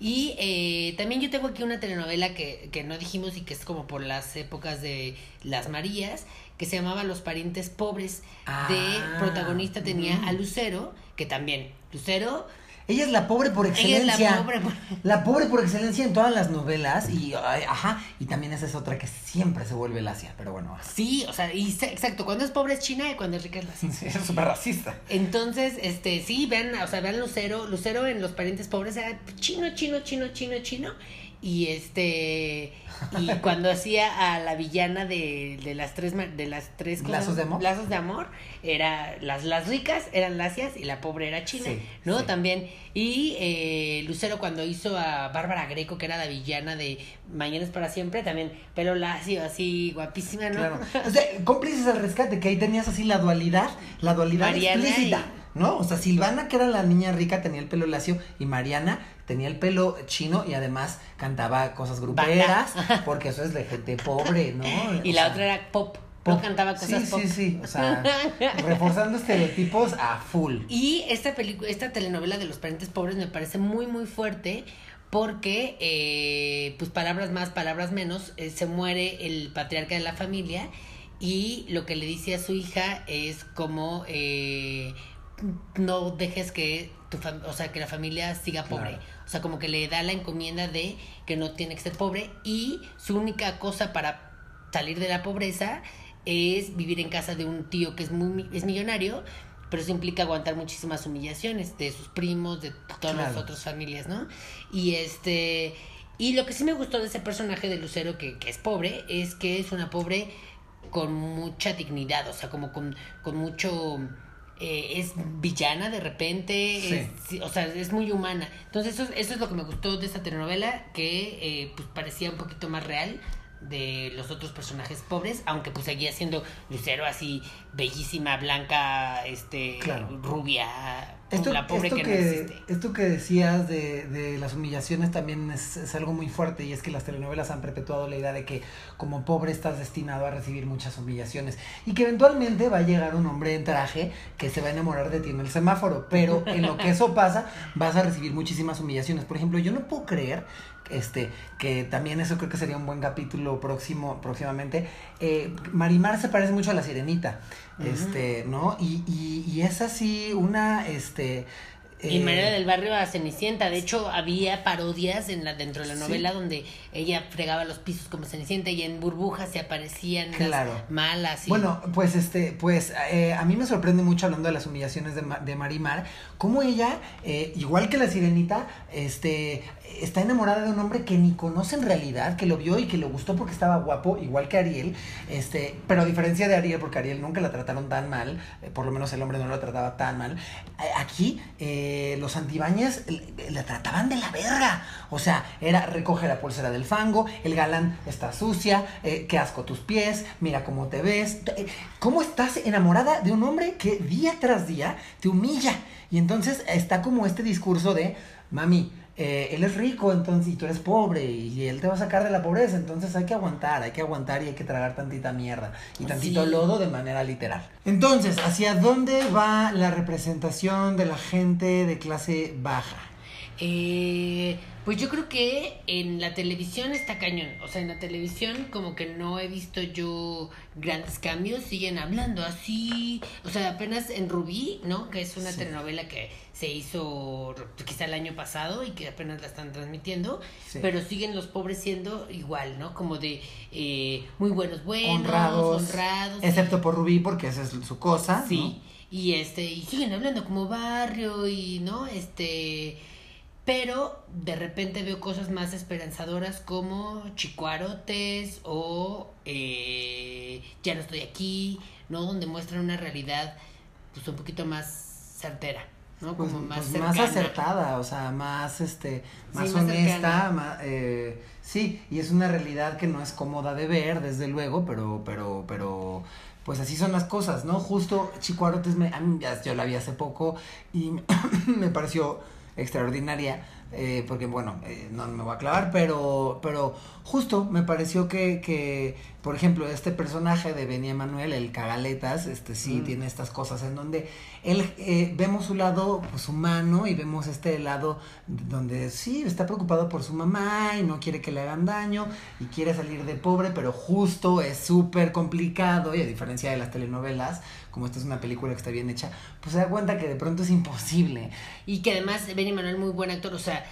Y eh, también yo tengo aquí una telenovela que, que no dijimos y que es como por las épocas de las Marías, que se llamaba Los parientes pobres. Ah, de protagonista tenía a Lucero, que también, Lucero, Ella es la pobre por excelencia. Ella es la pobre por... La pobre por excelencia en todas las novelas y ay, ajá, y también esa es otra que siempre se vuelve lacia, pero bueno. Sí, o sea, y se- exacto, cuando es pobre es China y cuando es rica es la Sí, es súper racista. Entonces, este, sí, vean, o sea, vean Lucero, Lucero en los parientes pobres era chino, chino, chino, chino, chino. Y este, y cuando hacía a la villana de, de las tres, de las tres cosas- ¿Lazos de amor? lazos de amor, era, las, las ricas eran lacias y la pobre era china, Sí, ¿no? sí. También, y eh, Lucero cuando hizo a Bárbara Greco, que era la villana de Mañana es para siempre, también pelo lacio, así, guapísima, ¿no? Claro. O sea, cómplices al rescate, que ahí tenías así la dualidad, la dualidad Mariana explícita, y- ¿no? O sea, Silvana, que era la niña rica, tenía el pelo lacio, y Mariana tenía el pelo chino y además cantaba cosas gruperas, porque eso es de gente pobre, ¿no? Y O la sea, otra era pop, no pop. cantaba cosas sí, pop. Sí, sí, o sea, reforzando estereotipos a full. Y esta película, esta telenovela de los parientes pobres me parece muy muy fuerte porque, eh, pues palabras más, palabras menos, eh, se muere el patriarca de la familia y lo que le dice a su hija es como eh, no dejes que tu o sea que la familia siga pobre Claro. O sea como que le da la encomienda de que no tiene que ser pobre y su única cosa para salir de la pobreza es vivir en casa de un tío que es muy es millonario pero eso implica aguantar muchísimas humillaciones de sus primos de todas las otras familias no y este y lo que sí me gustó de ese personaje de Lucero que, que es pobre es que es una pobre con mucha dignidad, o sea, como con, con mucho... eh, es villana de repente, Sí. es- o sea, es muy humana. Entonces eso, eso es lo que me gustó de esta telenovela, que eh, pues parecía un poquito más real de los otros personajes pobres, aunque pues seguía siendo Lucero así bellísima, blanca, este, Claro. rubia, Esto, la pobre esto que, que, no existe. esto que decías de, de las humillaciones también es, es algo muy fuerte y es que las telenovelas han perpetuado la idea de que como pobre estás destinado a recibir muchas humillaciones y que eventualmente va a llegar un hombre en traje que se va a enamorar de ti en el semáforo, pero en lo que eso pasa vas a recibir muchísimas humillaciones. Por ejemplo, yo no puedo creer este que también eso creo que sería un buen capítulo próximo próximamente eh, Marimar se parece mucho a la sirenita este no y, y, y es así una este Y eh, María del Barrio a Cenicienta. De hecho, había parodias en la, dentro de la Sí. novela donde ella fregaba los pisos como Cenicienta y en burbujas se aparecían Claro. las malas. Y... Bueno, pues este, pues eh, a mí me sorprende mucho hablando de las humillaciones de, de Marimar, cómo ella, eh, igual que la sirenita, este, está enamorada de un hombre que ni conoce en realidad, que lo vio y que le gustó porque estaba guapo, igual que Ariel, este, pero a diferencia de Ariel, porque Ariel nunca la trataron tan mal, eh, por lo menos el hombre no la trataba tan mal, eh, aquí eh, los antibáñez le, le trataban de la verga, o sea, era recoge la pulsera del fango, el galán está sucia, eh, qué asco tus pies, mira cómo te ves, cómo estás enamorada de un hombre que día tras día te humilla. Y entonces está como este discurso de, mami, eh, él es rico entonces y tú eres pobre y él te va a sacar de la pobreza, entonces hay que aguantar, hay que aguantar y hay que tragar tantita mierda y tantito Sí. lodo de manera literal. Entonces, ¿hacia dónde va la representación de la gente de clase baja? Eh, pues yo creo que en la televisión está cañón. O sea, en la televisión como que no he visto yo grandes cambios. Siguen hablando así. O sea, apenas en Rubí, ¿no? Que es una Sí. telenovela que se hizo quizá el año pasado y que apenas la están transmitiendo. Sí. Pero siguen los pobres siendo igual, ¿no? Como de eh, muy buenos, buenos, honrados, honrados. excepto por Rubí porque esa es su cosa. ¿no? Sí, y este, y siguen hablando como barrio y, ¿no? Este, pero de repente veo cosas más esperanzadoras como Chicuarotes o eh, Ya no estoy aquí, ¿no? Donde muestran una realidad, pues un poquito más certera, ¿no? Pues, Como más pues más acertada, o sea, más este, más Sí, honesta, más, eh, sí, y es una realidad que no es cómoda de ver, desde luego, pero, pero, pero, pues así son las cosas, ¿no? Justo Chicuarotes, me, a mí ya- yo la vi hace poco y me pareció extraordinaria eh, porque bueno, eh, no me voy a clavar, pero, pero justo me pareció que, que, por ejemplo, este personaje de Benny Emanuel, el Cagaletas, este sí Mm. tiene estas cosas en donde él eh, vemos su lado pues humano y vemos este lado donde sí está preocupado por su mamá y no quiere que le hagan daño y quiere salir de pobre, pero justo es súper complicado y a diferencia de las telenovelas, como esta es una película que está bien hecha, pues se da cuenta que de pronto es imposible. Y que además Benny Manuel muy buen actor, o sea,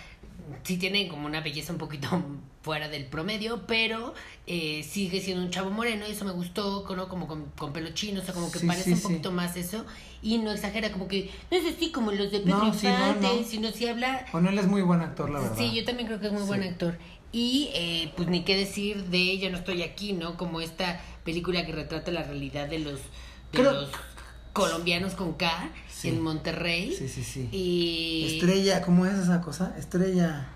sí tiene como una belleza un poquito fuera del promedio, pero eh, sigue siendo un chavo moreno y eso me gustó, ¿no? como con, con pelo chino, o sea, como que Sí, parece sí, un sí. poquito más eso y no exagera, como que no es así como los de Pedro No, sí, no, Infante, no. sino si habla... Bueno, él es muy buen actor, la verdad. Sí, yo también creo que es muy buen actor. Y eh, pues ni qué decir de Ya no estoy aquí, ¿no? Como esta película que retrata la realidad de los, Creo- los colombianos con K Sí. en Monterrey. Sí, sí, sí. Y... Estrella, ¿cómo es esa cosa? Estrella.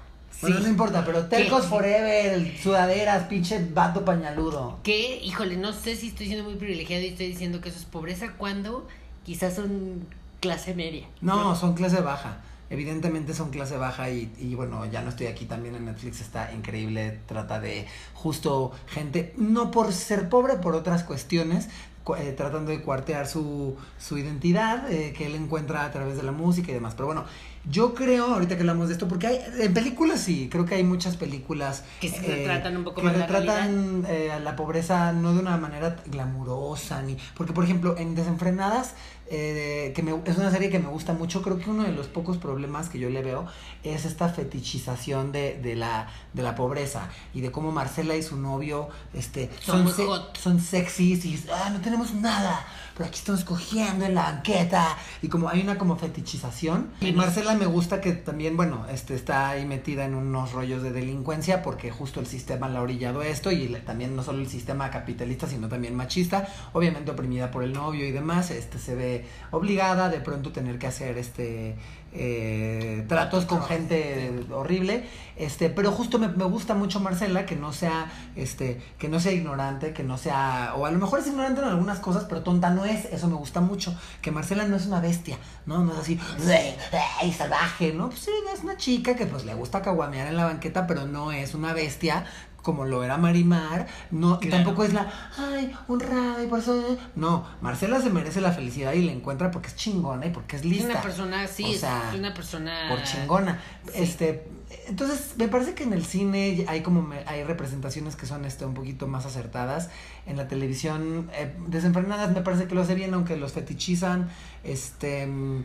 Bueno, Sí. no importa, pero Telcos ¿Qué? Forever, sudaderas, pinche vato pañaludo. Que, híjole, no sé si estoy siendo muy privilegiado y estoy diciendo que eso es pobreza cuando quizás son clase media. No, son clase baja. Evidentemente son clase baja y, y bueno, ya no estoy aquí también en Netflix, está increíble. Trata de justo gente, no por ser pobre, por otras cuestiones, cu- eh, tratando de cuartear su, su identidad eh, que él encuentra a través de la música y demás. Pero bueno, yo creo, ahorita que hablamos de esto, porque hay, en películas sí, creo que hay muchas películas Que se eh, retratan un poco que más la retratan eh, a la pobreza no de una manera glamurosa, ni porque por ejemplo en Desenfrenadas, eh, que me- es una serie que me gusta mucho, creo que uno de los pocos problemas que yo le veo es esta fetichización de, de la, de la pobreza y de cómo Marcela y su novio este, Son se- son sexys y ah, no tenemos nada, pero aquí estamos cogiendo en la banqueta y como hay una como fetichización. Y Marcela me gusta que también, bueno, este está ahí metida en unos rollos de delincuencia porque justo el sistema la ha orillado esto y también no solo el sistema capitalista, sino también machista, obviamente oprimida por el novio y demás, este se ve obligada de pronto tener que hacer este eh, tratos con gente horrible, este, pero justo me, me gusta mucho Marcela que no sea, este, que no sea ignorante, que no sea, o a lo mejor es ignorante en algunas cosas, pero tonta no es, eso me gusta mucho, que Marcela no es una bestia, no, no es así, "Ey, ey, salvaje, no, pues sí, es una chica que pues le gusta caguamear en la banqueta, pero no es una bestia como lo era Marimar, no, y Claro. tampoco es la, ay, honrada y por eso, eh". no, Marcela se merece la felicidad y la encuentra porque es chingona y porque es Es lista. una persona, sí, O es una persona... por chingona. Sí. Este, entonces me parece que en el cine hay como me- hay representaciones que son este un poquito más acertadas. En la televisión eh, desenfrenadas me parece que lo hace bien aunque los fetichizan, este mm,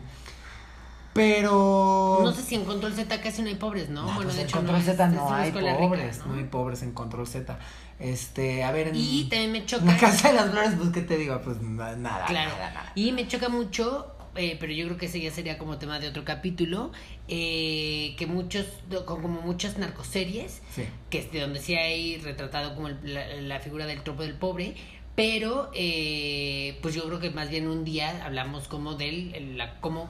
pero No sé si en Control Z casi no hay pobres, ¿no? No, bueno, pues de en hecho Control no Z es, no es una hay rica, pobres, ¿no? no hay pobres en Control Z. Este, a ver en Y también me choca... en casa de las flores, pues qué te digo, pues na- nada, Claro. nada, nada. Y me choca mucho, eh, pero yo creo que ese ya sería como tema de otro capítulo, eh, que muchos, co- como muchas narcoseries, Sí. que es de donde sí hay retratado como el- la, la figura del tropo del pobre, pero eh, pues yo creo que más bien un día hablamos como del, el- la, cómo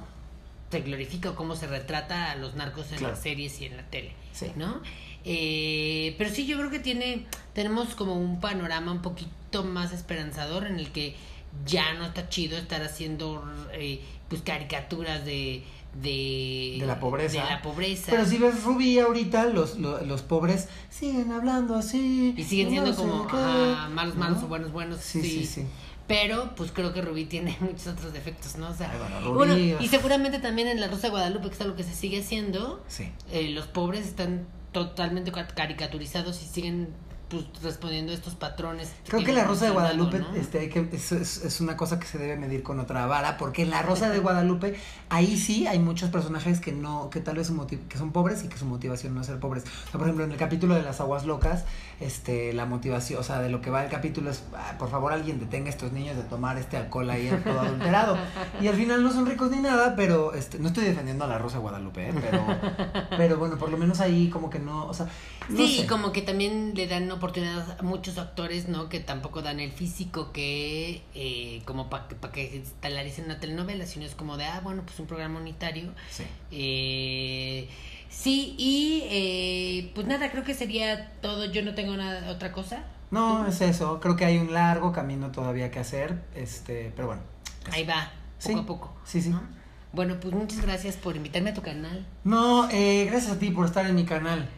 se glorifica o cómo se retrata a los narcos en Claro. las series y en la tele, Sí. ¿no? Eh, pero sí, yo creo que tiene, tenemos como un panorama un poquito más esperanzador en el que ya no está chido estar haciendo eh, pues caricaturas de, de De la pobreza. de la pobreza. Pero si ves Rubí ahorita, los, los, los pobres siguen hablando así. y siguen no siendo sé como qué, ajá, malos ¿no? malos o buenos buenos Sí, sí, sí. Pero pues creo que Rubí tiene muchos otros defectos no o sea Ay, bueno, Rubí, bueno, ah. y seguramente también en la Rosa de Guadalupe que es algo que se sigue haciendo Sí. eh, los pobres están totalmente ca- caricaturizados y siguen pues respondiendo a estos patrones Creo que la Rosa de Guadalupe ¿no? este, hay que, es, es, es una cosa que se debe medir con otra vara, porque en la Rosa de Guadalupe, ahí sí hay muchos personajes que no, que tal vez su que son pobres y que su motivación no es ser pobres. O sea, por ejemplo, en el capítulo de las aguas locas, este, la motivación, o sea, de lo que va el capítulo es, "Ah, por favor, alguien detenga a estos niños de tomar este alcohol ahí todo adulterado. Y al final no son ricos ni nada, pero este, no estoy defendiendo a la Rosa Guadalupe, ¿eh? pero, pero bueno, por lo menos ahí como que no, o sea, no Sí, sé. como que también le dan oportunidad a muchos actores, ¿no? Que tampoco dan el físico que, eh, como para que, pa que se estalaricen una telenovela, sino es como de, ah, bueno, pues un programa unitario. Sí. Eh, sí, y eh, pues nada, creo que sería todo. Yo no tengo nada, otra cosa. No, es eso. Creo que hay un largo camino todavía que hacer. Este, pero bueno. Ahí va, poco Sí, a poco. sí, sí. ¿no? Bueno, pues muchas gracias por invitarme a tu canal. No, eh, gracias a ti por estar en mi canal.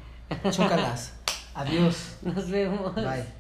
Chócalas. Adiós. Nos vemos. Bye.